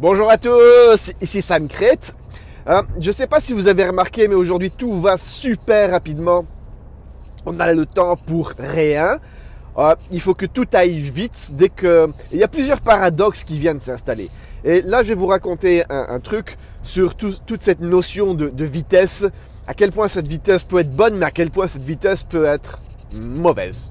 Bonjour à tous, ici Sam Crête. Euh, je ne sais pas si vous avez remarqué, mais aujourd'hui tout va super rapidement. On a le temps pour rien. Euh, il faut que tout aille vite dès que... Il y a plusieurs paradoxes qui viennent s'installer. Et là, je vais vous raconter un, truc sur toute cette notion de, de vitesse. À quel point cette vitesse peut être bonne, mais à quel point cette vitesse peut être mauvaise.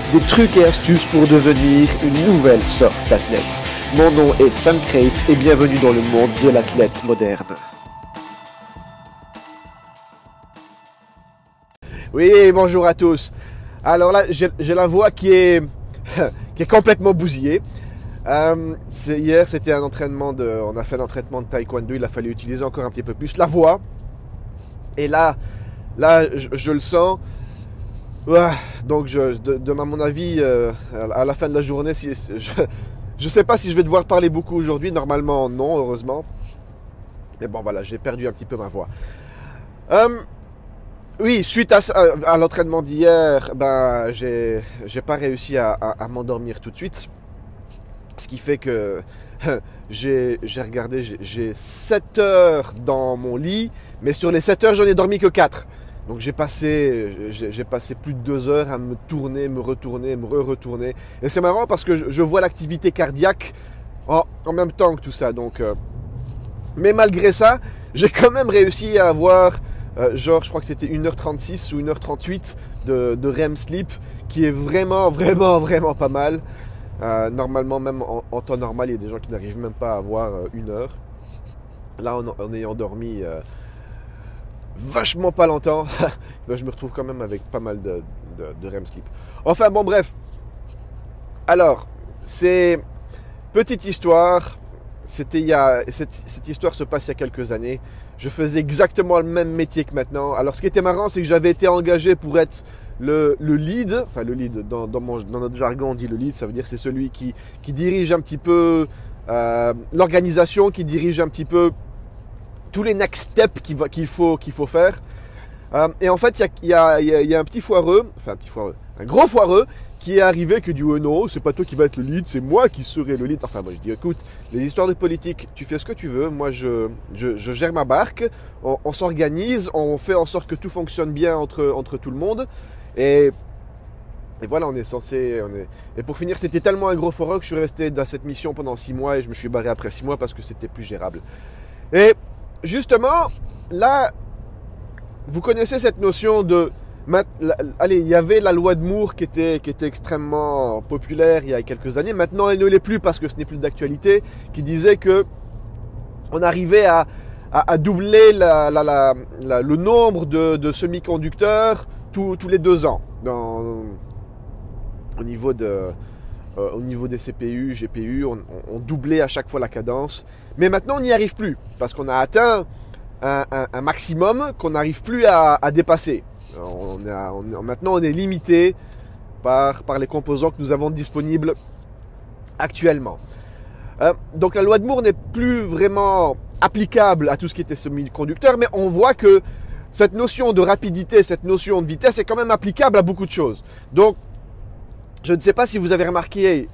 des trucs et astuces pour devenir une nouvelle sorte d'athlète. Mon nom est Sam Crate et bienvenue dans le monde de l'athlète moderne. Oui, bonjour à tous. Alors là, j'ai la voix qui est, complètement bousillée. Euh, hier, c'était un entraînement de, on a fait un entraînement de taekwondo. Il a fallu utiliser encore un petit peu plus la voix. Et là, là, je le sens donc, je, à mon avis, euh, à la fin de la journée, je ne sais pas si je vais devoir parler beaucoup aujourd'hui. Normalement, non, heureusement. Mais bon, voilà, j'ai perdu un petit peu ma voix. Euh, oui, suite à, l'entraînement d'hier, ben, j'ai, pas réussi à, m'endormir tout de suite. Ce qui fait que j'ai, regardé, j'ai, j'ai 7 heures dans mon lit, mais sur les 7 heures, j'en ai dormi que 4. Donc j'ai passé, j'ai passé plus de deux heures à me tourner, me retourner, me re-retourner. Et c'est marrant parce que je, vois l'activité cardiaque en, même temps que tout ça. Donc, euh, mais malgré ça, j'ai quand même réussi à avoir, euh, genre, je crois que c'était 1h36 ou 1h38 de, de, REM sleep, qui est vraiment, vraiment, vraiment pas mal. Euh, normalement, même en, temps normal, il y a des gens qui n'arrivent même pas à avoir une heure. Là, en, en ayant dormi vachement pas longtemps, je me retrouve quand même avec pas mal de, REM sleep. Enfin bon bref. Alors, c'est petite histoire. C'était il y a, cette, histoire se passe il y a quelques années. Je faisais exactement le même métier que maintenant. Alors ce qui était marrant, c'est que j'avais été engagé pour être le, lead, enfin le lead, dans, dans, notre jargon on dit le lead, ça veut dire c'est celui qui, qui dirige un petit peu euh, l'organisation, qui dirige un petit peu tous les next steps qu'il faut, qu'il faut faire. Euh, et en fait, il y a, un petit foireux, enfin un petit foireux, un gros foireux qui est arrivé que dit oh non, c'est pas toi qui vas être le lead, c'est moi qui serai le lead. Enfin moi je dis écoute, les histoires de politique, tu fais ce que tu veux, moi je, je, gère ma barque, on, s'organise, on fait en sorte que tout fonctionne bien entre, entre tout le monde. Et, et voilà, on est censé. Et pour finir, c'était tellement un gros foireux que je suis resté dans cette mission pendant six mois et je me suis barré après six mois parce que c'était plus gérable. Et justement, là, vous connaissez cette notion de... Allez, il y avait la loi de Moore qui était, extrêmement populaire il y a quelques années. Maintenant, elle ne l'est plus parce que ce n'est plus d'actualité. Qui disait que on arrivait à, doubler le nombre de, semi-conducteurs tous les deux ans au niveau de, euh, au niveau des CPU, GPU, on, doublait à chaque fois la cadence. Mais maintenant, on n'y arrive plus parce qu'on a atteint un, maximum qu'on n'arrive plus à, dépasser. maintenant, on est limité par, par les composants que nous avons disponibles actuellement. Euh, donc la loi de Moore n'est plus vraiment applicable à tout ce qui était semi-conducteur, mais on voit que cette notion de rapidité, cette notion de vitesse est quand même applicable à beaucoup de choses. Donc je ne sais pas si vous avez remarqué,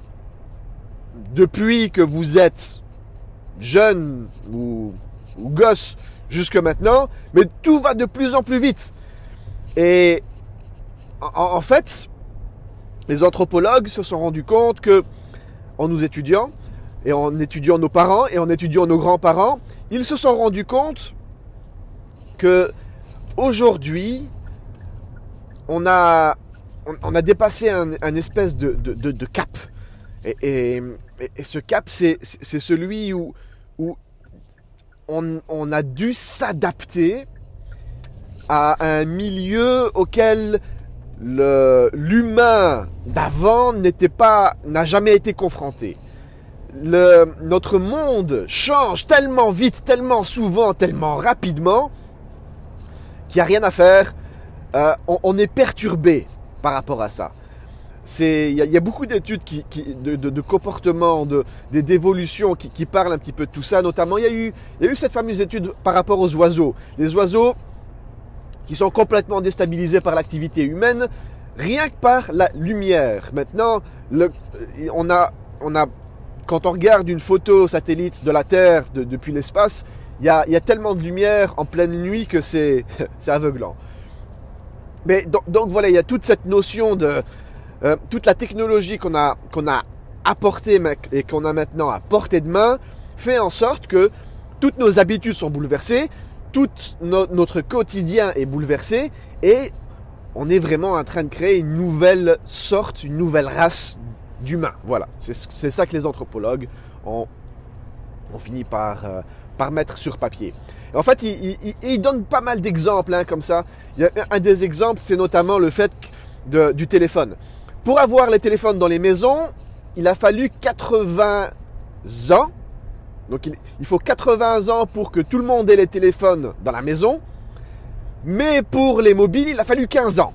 depuis que vous êtes jeune ou, gosse jusque maintenant, mais tout va de plus en plus vite. Et en, fait, les anthropologues se sont rendus compte que, en nous étudiant, et en étudiant nos parents, et en étudiant nos grands-parents, ils se sont rendus compte que aujourd'hui, on a on, a dépassé un, espèce de, cap. Et, ce cap, c'est celui où, on, a dû s'adapter à un milieu auquel l'humain d'avant n'était pas, n'a jamais été confronté. notre monde change tellement vite, tellement souvent, tellement rapidement qui a rien à faire, euh, on, est perturbé par rapport à ça. Il y, a beaucoup d'études qui, de, comportement, d'évolution qui, parlent un petit peu de tout ça. Notamment, il y, a eu, il y a eu cette fameuse étude par rapport aux oiseaux. Les oiseaux qui sont complètement déstabilisés par l'activité humaine, rien que par la lumière. Maintenant, on a, on a, quand on regarde une photo satellite de la Terre depuis l'espace, il y, a, y a, tellement de lumière en pleine nuit que c'est aveuglant. Mais donc, voilà, il y a toute cette notion de euh, toute la technologie qu'on a a apportée et qu'on a maintenant à portée de main fait en sorte que toutes nos habitudes sont bouleversées, tout notre quotidien est bouleversé et on est vraiment en train de créer une nouvelle sorte, une nouvelle race d'humains. Voilà, c'est ça que les anthropologues ont, ont fini par, euh, par mettre sur papier. En fait, il, donne pas mal d'exemples hein, comme ça. Il un des exemples, c'est notamment le fait du téléphone. Pour avoir les téléphones dans les maisons, il a fallu 80 ans. Donc il, faut 80 ans pour que tout le monde ait les téléphones dans la maison. Mais pour les mobiles, il a fallu 15 ans.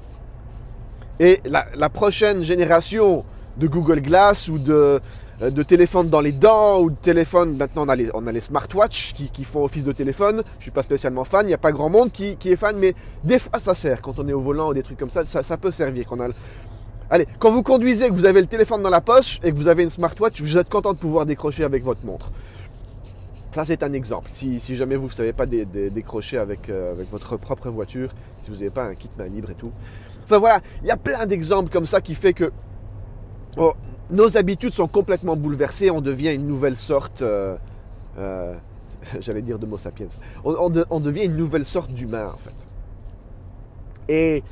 Et la prochaine génération de Google Glass ou de, euh, de téléphone dans les dents ou de téléphone. Maintenant, on a les, on smartwatches qui, font office de téléphone. Je suis pas spécialement fan. Il n'y a pas grand monde qui, est fan, mais des fois, ça sert. Quand on est au volant ou des trucs comme ça, ça, peut servir. Quand a... Allez, quand vous conduisez, que vous avez le téléphone dans la poche et que vous avez une smartwatch, vous êtes content de pouvoir décrocher avec votre montre. Ça, c'est un exemple. Si, jamais vous ne savez pas décrocher avec, euh, avec votre propre voiture, si vous n'avez pas un kit main libre et tout. Enfin voilà, il y a plein d'exemples comme ça qui fait que oh, nos habitudes sont complètement bouleversées, on devient une nouvelle sorte, euh, euh, j'allais dire de Homo sapiens, on, devient une nouvelle sorte d'humain en fait. Et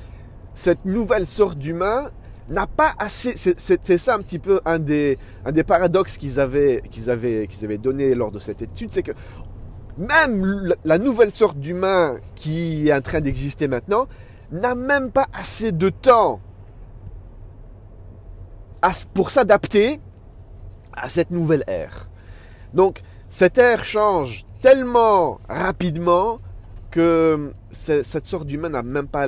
cette nouvelle sorte d'humain n'a pas assez, c'est ça un petit peu un des, un des paradoxes qu'ils avaient, qu'ils avaient, qu'ils avaient donné lors de cette étude, c'est que même la nouvelle sorte d'humain qui est en train d'exister maintenant n'a même pas assez de temps pour s'adapter à cette nouvelle ère. Donc cette ère change tellement rapidement que cette sorte d'humain n'a même pas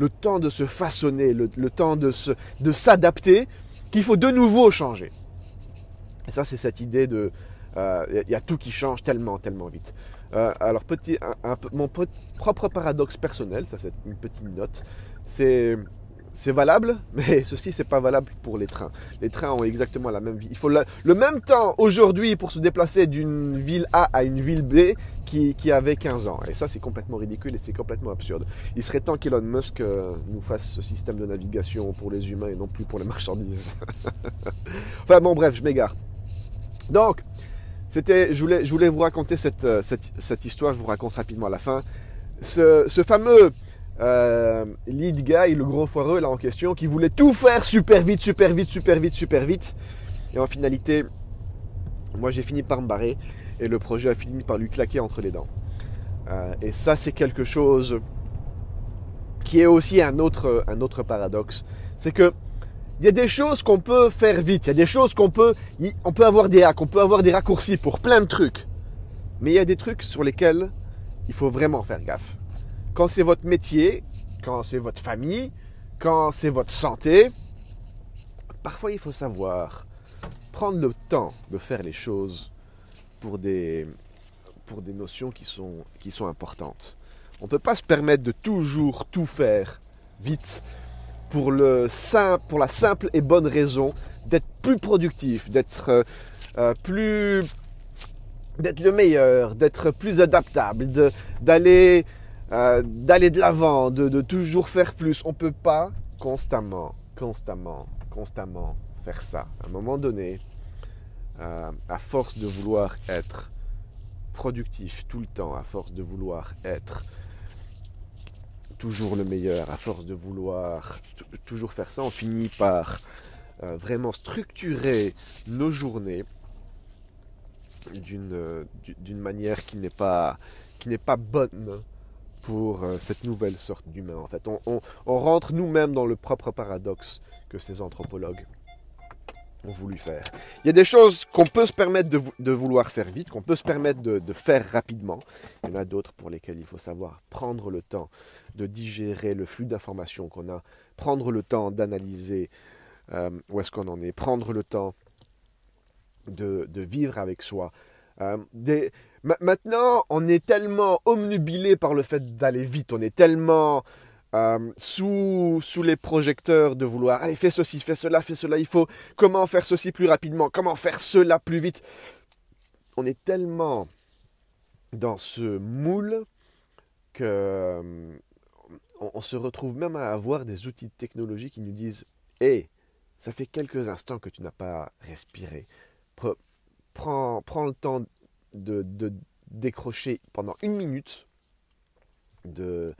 le temps de se façonner, le, temps de, s'adapter, qu'il faut de nouveau changer. Et ça, c'est cette idée de... Il euh, y, a tout qui change tellement, tellement vite. Euh, alors, petit, mon propre paradoxe personnel, ça c'est une petite note, c'est c'est valable, mais ceci c'est pas valable pour les trains. Les trains ont exactement la même vie. Il faut le même temps aujourd'hui pour se déplacer d'une ville A à une ville B qui, qui avait 15 ans. Et ça c'est complètement ridicule et c'est complètement absurde. Il serait temps qu'Elon Musk euh, nous fasse ce système de navigation pour les humains et non plus pour les marchandises. enfin bon bref, je m'égare. Donc, c'était, je voulais, je voulais vous raconter cette, euh, cette, histoire, je vous raconte rapidement à la fin. Ce fameux euh, lead guy, le gros foireux là en question, qui voulait tout faire super vite, super vite, super vite, super vite. Et en finalité, moi j'ai fini par me barrer et le projet a fini par lui claquer entre les dents. Euh, et ça c'est quelque chose qui est aussi un autre, un autre paradoxe. C'est que il y a des choses qu'on peut faire vite, il y a des choses qu'on peut, on peut avoir des hacks, on peut avoir des raccourcis pour plein de trucs. Mais il y a des trucs sur lesquels il faut vraiment faire gaffe quand c'est votre métier, quand c'est votre famille, quand c'est votre santé, parfois il faut savoir prendre le temps de faire les choses pour des, pour des notions qui sont, qui sont importantes. On ne peut pas se permettre de toujours tout faire vite pour, le pour la simple et bonne raison d'être plus productif, d'être euh, euh, plus d'être le meilleur, d'être plus adaptable, d'aller euh, d'aller de l'avant, de, toujours faire plus. On ne peut pas constamment, constamment, constamment faire ça. À un moment donné, euh, à force de vouloir être productif tout le temps, à force de vouloir être toujours le meilleur, à force de vouloir toujours faire ça, on finit par euh, vraiment structurer nos journées d'une manière qui n'est pas, qui n'est pas bonne pour euh, cette nouvelle sorte d'humain. En fait, on, rentre nous-mêmes dans le propre paradoxe que ces anthropologues ont voulu faire. Il y a des choses qu'on peut se permettre de, vouloir faire vite, qu'on peut se permettre de, faire rapidement. Il y en a d'autres pour lesquelles il faut savoir prendre le temps de digérer le flux d'informations qu'on a, prendre le temps d'analyser euh, où est-ce qu'on en est, prendre le temps de, vivre avec soi. Euh, maintenant, on est tellement omnubilé par le fait d'aller vite, on est tellement euh, sous, sous les projecteurs de vouloir, allez, fais ceci, fais cela, fais cela, il faut, comment faire ceci plus rapidement, comment faire cela plus vite? On est tellement dans ce moule que euh, on, se retrouve même à avoir des outils de technologie qui nous disent, hé, ça fait quelques instants que tu n'as pas respiré. Prends, prends le temps de, décrocher pendant une minute de,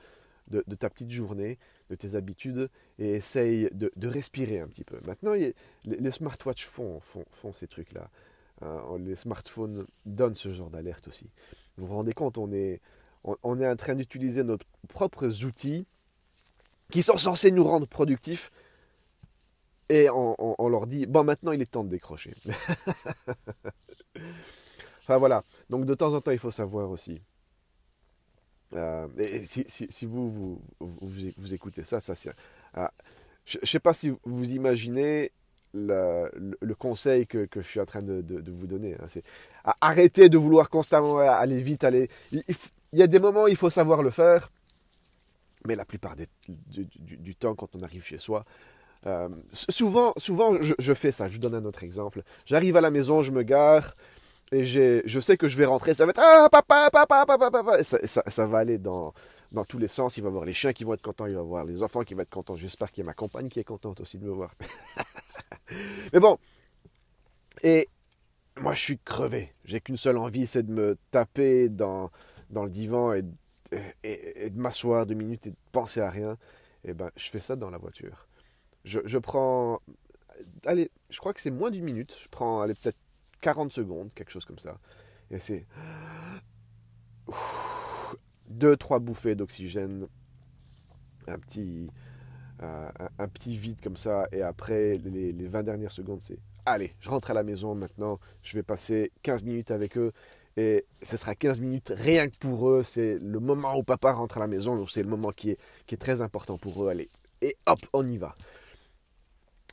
de, ta petite journée, de tes habitudes, et essaye de, respirer un petit peu. Maintenant, les, smartwatches font, font, ces trucs-là. Hein. les smartphones donnent ce genre d'alerte aussi. Vous vous rendez compte, on est, on, est en train d'utiliser nos propres outils qui sont censés nous rendre productifs, et on leur dit, bon, maintenant, il est temps de décrocher. enfin voilà, donc de temps en temps, il faut savoir aussi euh, et si, vous, vous, écoutez ça, ça euh, je ne sais pas si vous imaginez le, conseil que, je suis en train de, vous donner. Hein, c'est arrêter de vouloir constamment aller vite. Aller. Il, y a des moments où il faut savoir le faire, mais la plupart du, temps, quand on arrive chez soi, euh, souvent, souvent je, je, fais ça. Je vous donne un autre exemple. J'arrive à la maison, je me gare, et je sais que je vais rentrer, ça va être ah papa papa papa papa, ça, ça, va aller dans dans tous les sens. Il va y avoir les chiens qui vont être contents, il va y avoir les enfants qui vont être contents. J'espère qu'il y a ma compagne qui est contente aussi de me voir. Mais bon, et moi je suis crevé. J'ai qu'une seule envie, c'est de me taper dans dans le divan et, et, de m'asseoir deux minutes et de penser à rien. Et ben je fais ça dans la voiture. Je, je prends, allez, je crois que c'est moins d'une minute. Je prends, allez peut-être 40 secondes, quelque chose comme ça. Et c'est deux, trois bouffées d'oxygène, un petit, euh, vide comme ça, et après les, les 20 dernières secondes, c'est allez, je rentre à la maison maintenant, je vais passer 15 minutes avec eux, et ce sera 15 minutes rien que pour eux, c'est le moment où papa rentre à la maison, donc c'est le moment qui est très important pour eux, allez, et hop, on y va.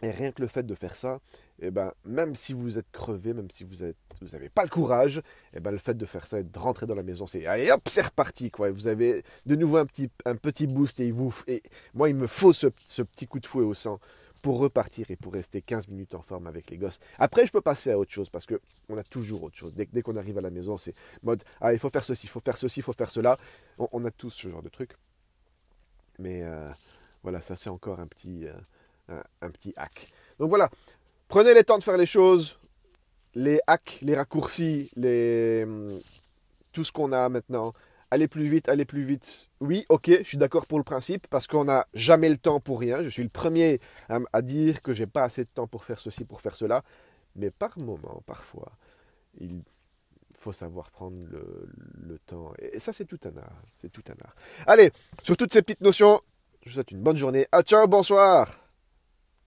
Et rien que le fait de faire ça, eh ben, même si vous êtes crevé, même si vous n'avez vous pas le courage, eh ben, le fait de faire ça et de rentrer dans la maison, c'est allez hop, c'est reparti. Quoi. Vous avez de nouveau un petit, un petit boost et, vous, et moi, il me faut ce, ce, petit coup de fouet au sang pour repartir et pour rester 15 minutes en forme avec les gosses. Après, je peux passer à autre chose parce qu'on a toujours autre chose. Dès, dès qu'on arrive à la maison, c'est mode ah, il faut faire ceci, il faut faire ceci, il faut faire cela. On, a tous ce genre de truc. Mais euh, voilà, ça c'est encore un petit. Euh, un, petit hack. Donc voilà, prenez le temps de faire les choses, les hacks, les raccourcis, les, hum, tout ce qu'on a maintenant. Allez plus vite, allez plus vite. Oui, ok, je suis d'accord pour le principe, parce qu'on n'a jamais le temps pour rien. Je suis le premier à, dire que j'ai pas assez de temps pour faire ceci, pour faire cela. Mais par moment, parfois, il faut savoir prendre le, temps. Et ça, c'est tout un art. C'est tout un art. Allez, sur toutes ces petites notions, je vous souhaite une bonne journée. À ciao, bonsoir